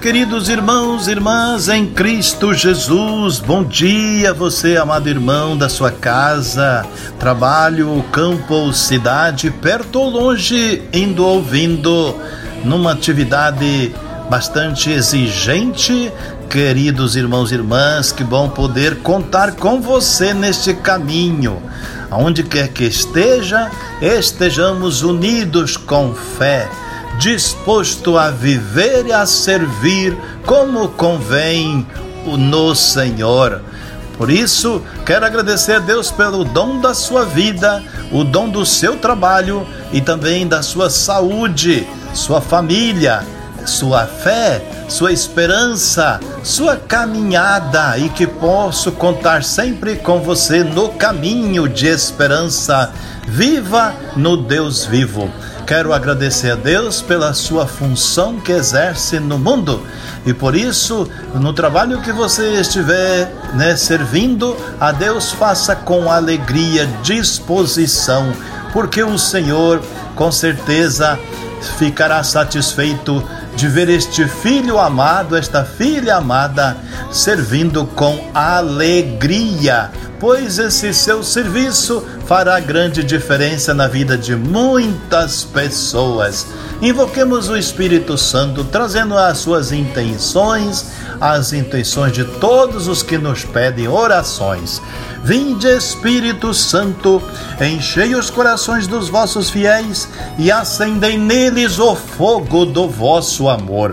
queridos irmãos e irmãs em Cristo Jesus. Bom dia, você, amado irmão da sua casa, trabalho, campo cidade, perto ou longe, indo ou vindo, numa atividade bastante exigente. Queridos irmãos e irmãs, que bom poder contar com você neste caminho. Aonde quer que esteja, estejamos unidos com fé disposto a viver e a servir como convém o no Senhor. Por isso, quero agradecer a Deus pelo dom da sua vida, o dom do seu trabalho e também da sua saúde, sua família, sua fé, sua esperança, sua caminhada e que posso contar sempre com você no caminho de esperança. Viva no Deus vivo. Quero agradecer a Deus pela sua função que exerce no mundo e por isso, no trabalho que você estiver né, servindo, a Deus faça com alegria, disposição, porque o Senhor com certeza ficará satisfeito de ver este filho amado, esta filha amada, servindo com alegria, pois esse seu serviço fará grande diferença na vida de muitas pessoas. Invoquemos o Espírito Santo, trazendo as suas intenções, as intenções de todos os que nos pedem orações. Vinde, Espírito Santo, enchei os corações dos vossos fiéis e acendei neles o fogo do vosso amor.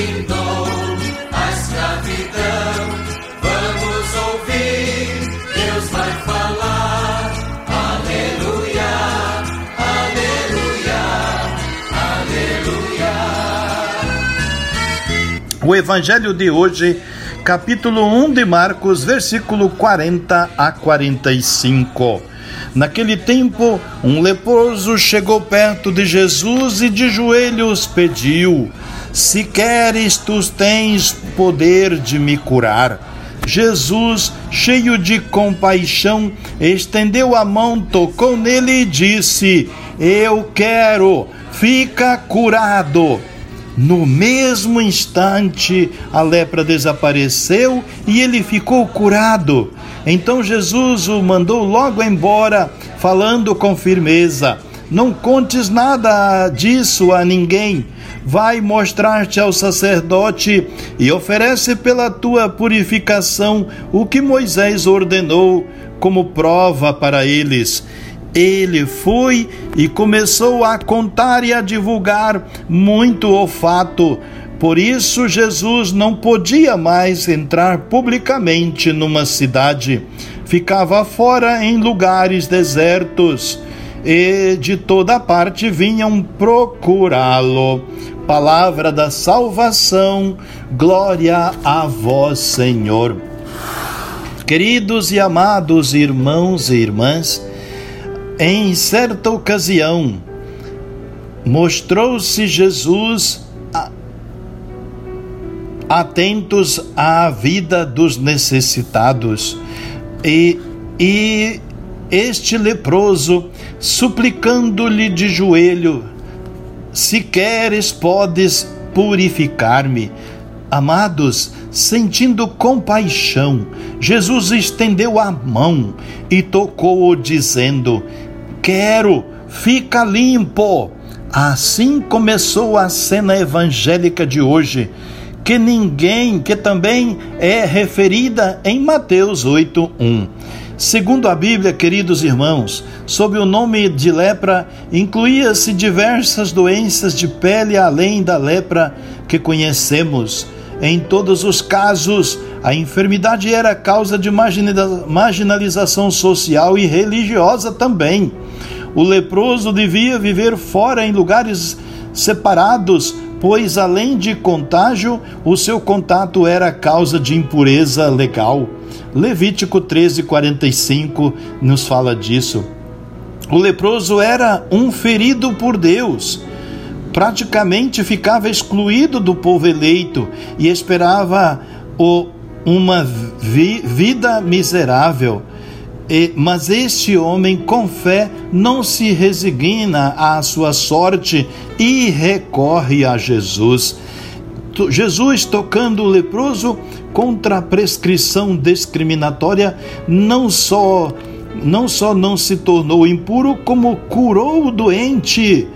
Findou a escravidão. Vamos ouvir, Deus vai falar. Aleluia, aleluia, aleluia. O evangelho de hoje, capítulo 1 de Marcos, versículo 40 a 45. Naquele tempo, um leproso chegou perto de Jesus e de joelhos pediu: Se queres, tu tens poder de me curar. Jesus, cheio de compaixão, estendeu a mão, tocou nele e disse: Eu quero, fica curado. No mesmo instante, a lepra desapareceu e ele ficou curado. Então Jesus o mandou logo embora, falando com firmeza: Não contes nada disso a ninguém. Vai mostrar-te ao sacerdote e oferece pela tua purificação o que Moisés ordenou como prova para eles. Ele foi e começou a contar e a divulgar muito o fato. Por isso, Jesus não podia mais entrar publicamente numa cidade. Ficava fora em lugares desertos e de toda parte vinham procurá-lo. Palavra da salvação, glória a vós, Senhor. Queridos e amados irmãos e irmãs, em certa ocasião, mostrou-se Jesus atentos à vida dos necessitados e, e este leproso, suplicando-lhe de joelho: Se queres, podes purificar-me. Amados, sentindo compaixão, Jesus estendeu a mão e tocou-o, dizendo: Quero, fica limpo. Assim começou a cena evangélica de hoje, que ninguém, que também é referida em Mateus 8:1. Segundo a Bíblia, queridos irmãos, sob o nome de lepra incluía-se diversas doenças de pele além da lepra que conhecemos. Em todos os casos, a enfermidade era causa de marginalização social e religiosa também. O leproso devia viver fora em lugares separados, pois além de contágio, o seu contato era causa de impureza legal. Levítico 13:45 nos fala disso. O leproso era um ferido por Deus. Praticamente ficava excluído do povo eleito e esperava o, uma vi, vida miserável. E, mas este homem, com fé, não se resigna à sua sorte e recorre a Jesus. Jesus tocando o leproso contra a prescrição discriminatória não só não só não se tornou impuro, como curou o doente.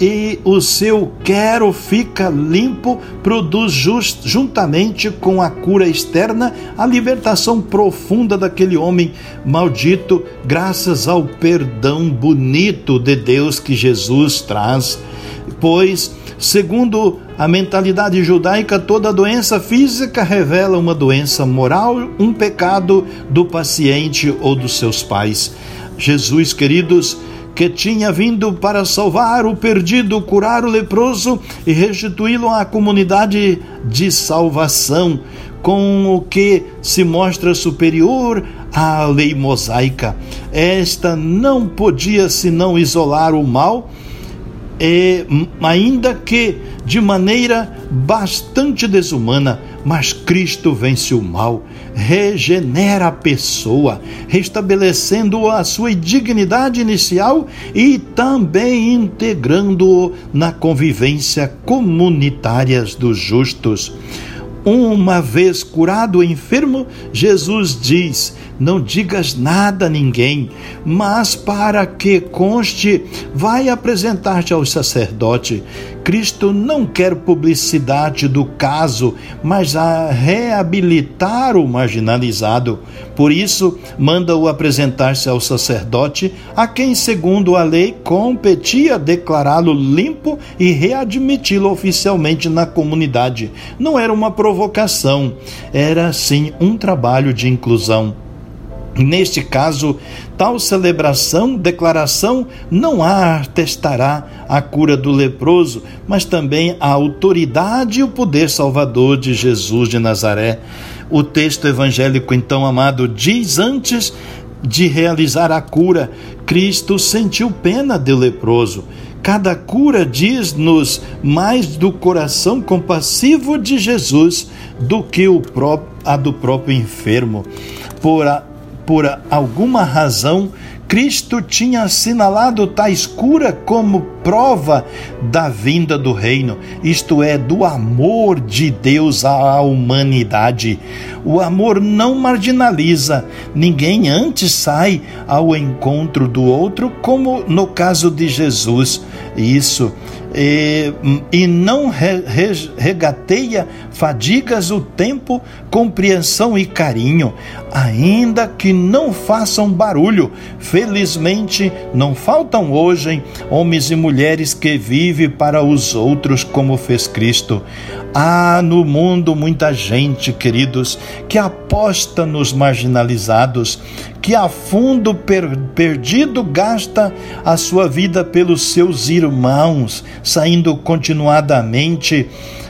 E o seu quero fica limpo, produz just, juntamente com a cura externa a libertação profunda daquele homem maldito, graças ao perdão bonito de Deus que Jesus traz. Pois Segundo a mentalidade judaica, toda doença física revela uma doença moral, um pecado do paciente ou dos seus pais. Jesus, queridos, que tinha vindo para salvar o perdido, curar o leproso e restituí-lo à comunidade de salvação, com o que se mostra superior à lei mosaica. Esta não podia senão isolar o mal é, ainda que de maneira bastante desumana, mas Cristo vence o mal, regenera a pessoa, restabelecendo a sua dignidade inicial e também integrando-o na convivência comunitária dos justos. Uma vez curado o enfermo, Jesus diz: Não digas nada a ninguém, mas para que conste, vai apresentar-te ao sacerdote. Cristo não quer publicidade do caso, mas a reabilitar o marginalizado. Por isso, manda-o apresentar-se ao sacerdote, a quem, segundo a lei, competia declará-lo limpo e readmiti-lo oficialmente na comunidade. Não era uma provocação, era sim um trabalho de inclusão. Neste caso, tal celebração, declaração, não atestará a cura do leproso, mas também a autoridade e o poder salvador de Jesus de Nazaré. O texto evangélico, então, amado, diz antes de realizar a cura, Cristo sentiu pena do leproso. Cada cura diz-nos mais do coração compassivo de Jesus do que o a do próprio enfermo. Por a, por alguma razão, Cristo tinha assinalado tais cura como prova da vinda do reino, isto é, do amor de Deus à humanidade. O amor não marginaliza, ninguém antes sai ao encontro do outro, como no caso de Jesus. Isso e, e não re, re, regateia fadigas o tempo, compreensão e carinho, ainda que não façam barulho. Felizmente, não faltam hoje homens e mulheres que vivem para os outros como fez Cristo. Há no mundo muita gente, queridos, que aposta nos marginalizados, que a fundo per perdido gasta a sua vida pelos seus irmãos, saindo continuadamente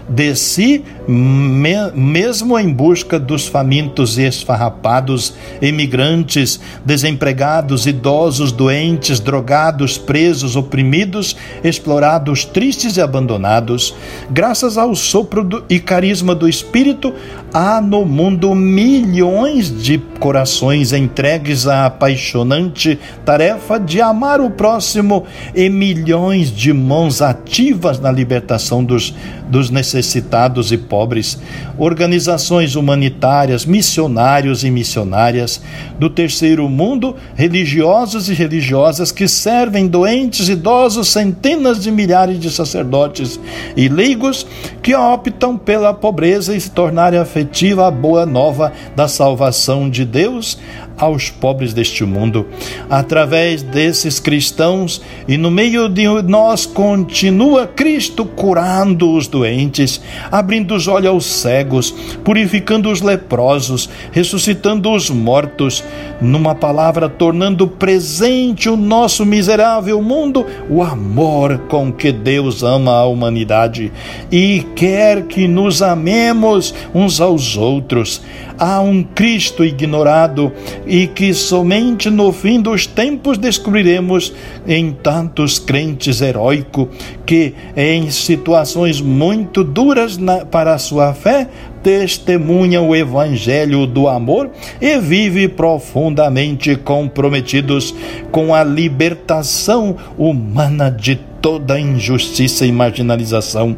de si, me, mesmo em busca dos famintos e esfarrapados, emigrantes, desempregados, idosos, doentes, drogados, presos, oprimidos, explorados, tristes e abandonados. Graças ao sopro do, e carisma do Espírito, há no mundo milhões de corações entregues à apaixonante tarefa de amar o próximo e milhões de mãos ativas na libertação dos, dos necessitados necessitados e pobres, organizações humanitárias, missionários e missionárias do terceiro mundo, religiosos e religiosas que servem doentes, idosos, centenas de milhares de sacerdotes e leigos que optam pela pobreza e se tornarem afetiva a boa nova da salvação de Deus aos pobres deste mundo. Através desses cristãos e no meio de nós continua Cristo curando os doentes, abrindo os olhos aos cegos, purificando os leprosos, ressuscitando os mortos, numa palavra, tornando presente o nosso miserável mundo o amor com que Deus ama a humanidade e quer que nos amemos uns aos outros. Há um Cristo ignorado e que somente no fim dos tempos descobriremos em tantos crentes heróicos que, em situações muito duras na, para a sua fé, testemunha o evangelho do amor e vive profundamente comprometidos com a libertação humana de toda injustiça e marginalização.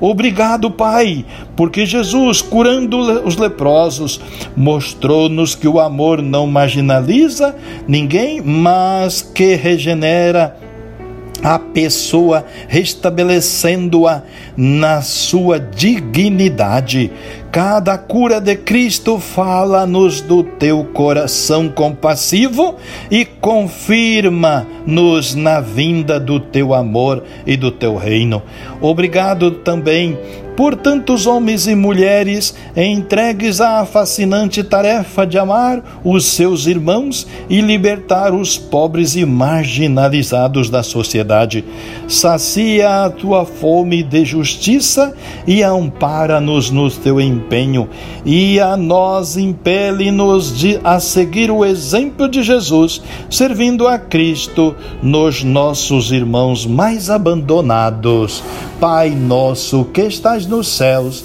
Obrigado, Pai, porque Jesus, curando os leprosos, mostrou-nos que o amor não marginaliza ninguém, mas que regenera a pessoa, restabelecendo-a na sua dignidade. Cada cura de Cristo fala-nos do teu coração compassivo e confirma-nos na vinda do teu amor e do teu reino. Obrigado também por tantos homens e mulheres entregues à fascinante tarefa de amar os seus irmãos e libertar os pobres e marginalizados da sociedade. Sacia a tua fome de justiça e ampara-nos no teu empenho, e a nós impele-nos a seguir o exemplo de Jesus, servindo a Cristo nos nossos irmãos mais abandonados. Pai nosso que estás nos céus,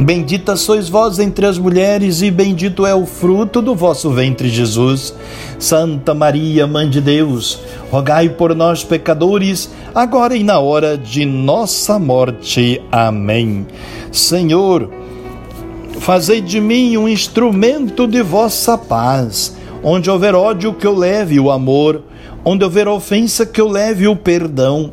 Bendita sois vós entre as mulheres, e bendito é o fruto do vosso ventre, Jesus. Santa Maria, Mãe de Deus, rogai por nós, pecadores, agora e na hora de nossa morte. Amém. Senhor, fazei de mim um instrumento de vossa paz. Onde houver ódio, que eu leve o amor. Onde houver ofensa, que eu leve o perdão.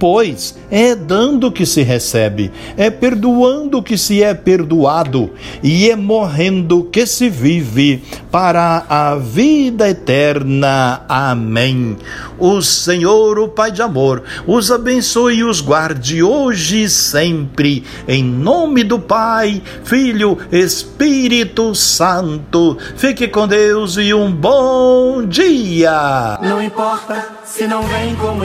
pois é dando que se recebe, é perdoando que se é perdoado, e é morrendo que se vive para a vida eterna. Amém. O Senhor, o Pai de amor, os abençoe e os guarde hoje e sempre, em nome do Pai, Filho, Espírito Santo. Fique com Deus e um bom dia. Não importa se não vem como